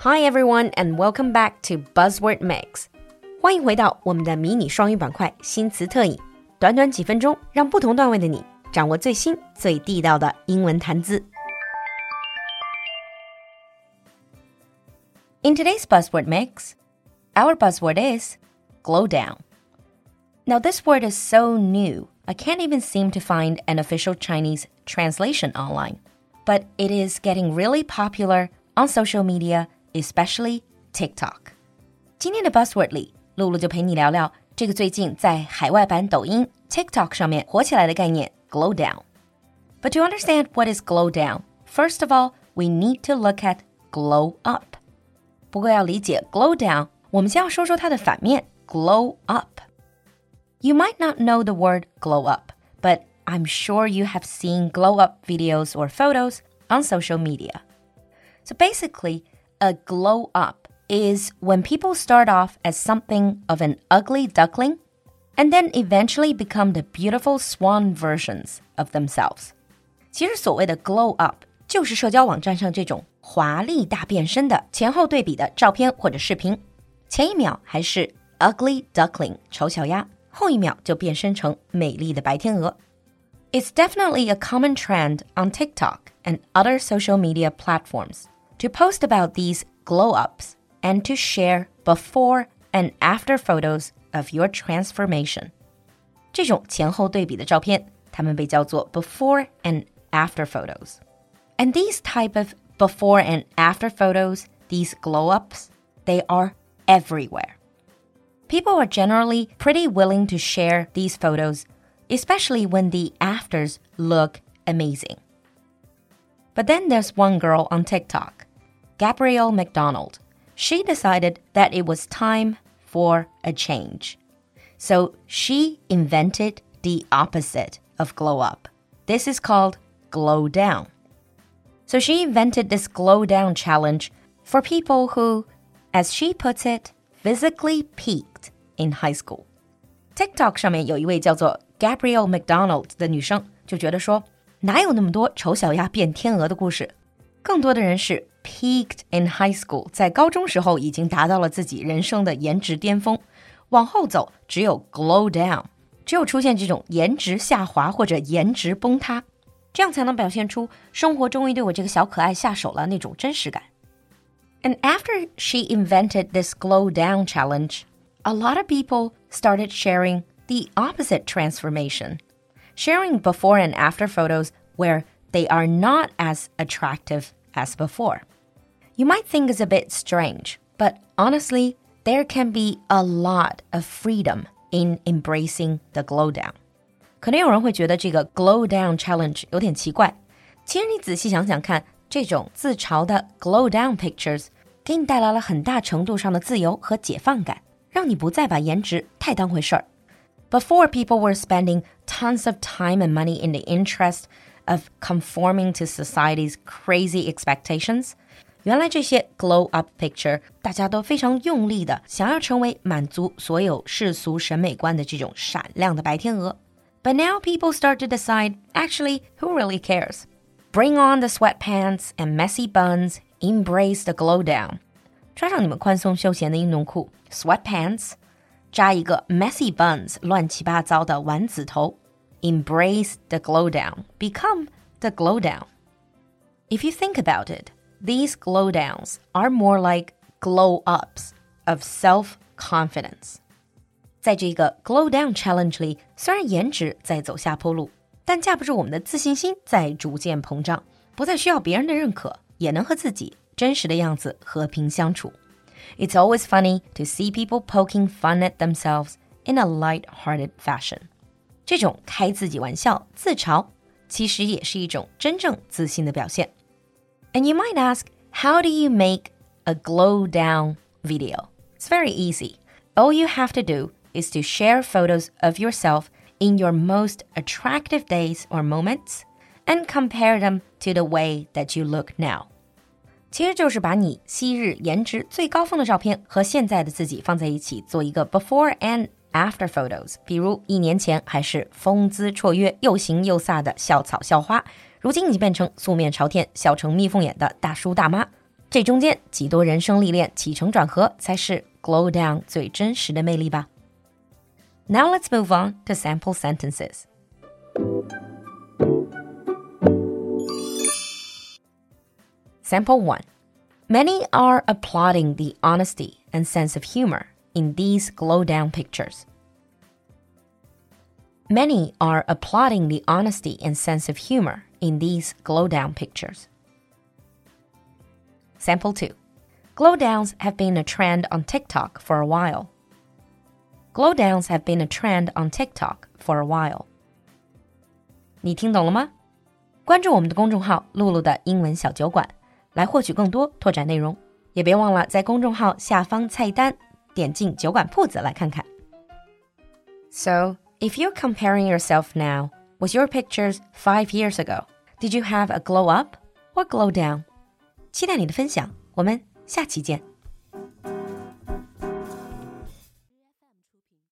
Hi everyone, and welcome back to Buzzword Mix. 欢迎回到我们的迷你双语板块新词特饮，短短几分钟，让不同段位的你掌握最新最地道的英文谈资。In today's buzzword mix, our buzzword is glow down. Now, this word is so new, I can't even seem to find an official Chinese translation online. But it is getting really popular on social media especially TikTok。今天的 Buzzword 里，露露就陪你聊聊这个最近在海外版抖音 TikTok 上面火起来的概念 glow down。But to understand what is glow down, first of all, we need to look at glow up. 不过要理解 glow down，我们先要说说它的反面 glow up。You might not know the word glow up, but I'm sure you have seen glow up videos or photos on social media. So basically, a glow up is when people start off as something of an ugly duckling and then eventually become the beautiful swan versions of themselves. 其实所谓的 glow up 就是社交网站上这种华丽大变身的前后对比的照片或者视频，前一秒还是 ugly duckling 丑小鸭，后一秒就变身成美丽的白天鹅。 It's definitely a common trend on TikTok and other social media platforms to post about these glow ups and to share before and after photos of your transformation. 这种前后对比的照片，它们被叫做 before and after photos. And these type of before and after photos, these glow ups, they are everywhere. People are generally pretty willing to share these photos, especially when the afters look amazing. But then there's one girl on TikTok Gabrielle McDonald, she decided that it was time for a change. So she invented the opposite of glow up. This is called glow down. So she invented this glow down challenge for people who, as she puts it, physically peaked in high school. TikTok 上面有一位叫做 Gabrielle McDonald 的女生就觉得说，哪有那么多丑小鸭变天鹅的故事？更多的人是 peaked in high school，在高中时候已经达到了自己人生的颜值巅峰，往后走只有 glow down，只有出现这种颜值下滑或者颜值崩塌，这样才能表现出生活终于对我这个小可爱下手了那种真实感。And after she invented this glow down challenge, a lot of people started sharing the opposite transformation, sharing before and after photos where they are not as attractive as before. You might think it's a bit strange, but honestly, there can be a lot of freedom in embracing the glow down. 可能有人会觉得这个 glow down challenge 有点奇怪。其实你仔细想想看，这种自嘲的 glow down pictures 给你带来了很大程度上的自由和解放感，让你不再把颜值太当回事儿。 Before people were spending tons of time and money in the interest of conforming to society's crazy expectations. 原来这些 glow up picture，大家都非常用力的想要成为满足所有世俗审美观的这种闪亮的白天鹅。But now people start to decide, actually, who really cares? Bring on the sweatpants and messy buns, embrace the glow down. 穿上你们宽松休闲的运动裤，sweatpants， 扎一个 messy buns，乱七八糟的丸子头。Embrace the glow down. Become the glow down. If you think about it, these glow downs are more like glow ups of self confidence. 在这个 glow down challenge 里，虽然颜值在走下坡路，但架不住我们的自信心在逐渐膨胀，不再需要别人的认可，也能和自己真实的样子和平相处。 It's always funny to see people poking fun at themselves in a light-hearted fashion. 这种开自己玩笑、自嘲，其实也是一种真正自信的表现。And you might ask, how do you make a glow down video? It's very easy. All you have to do is to share photos of yourself in your most attractive days or moments and compare them to the way that you look now. 其实就是把你昔日颜值最高峰的照片和现在的自己放在一起，做一个 before and after photos，比如一年前还是风姿绰约、又型又飒的校草校花，如今已经变成素面朝天、笑成蜜蜂眼的大叔大妈。这中间几多人生历练、起承转合，才是 glow down 最真实的魅力吧。Now let's move on to sample sentences. Sample 1. Many are applauding the honesty and sense of humor in these glow down pictures. Many are applauding the honesty and sense of humor in these glow down pictures. Sample 2. Glow downs have been a trend on TikTok for a while. Glow downs have been a trend on TikTok for a while. 你听懂了吗？关注我们的公众号“露露的英文小酒馆”， 来获取更多拓展内容。也别忘了在公众号下方菜单点进酒馆铺子来看看。So, if you're comparing yourself now with your pictures five years ago, did you have a glow up or glow down? 期待你的分享，我们下期见。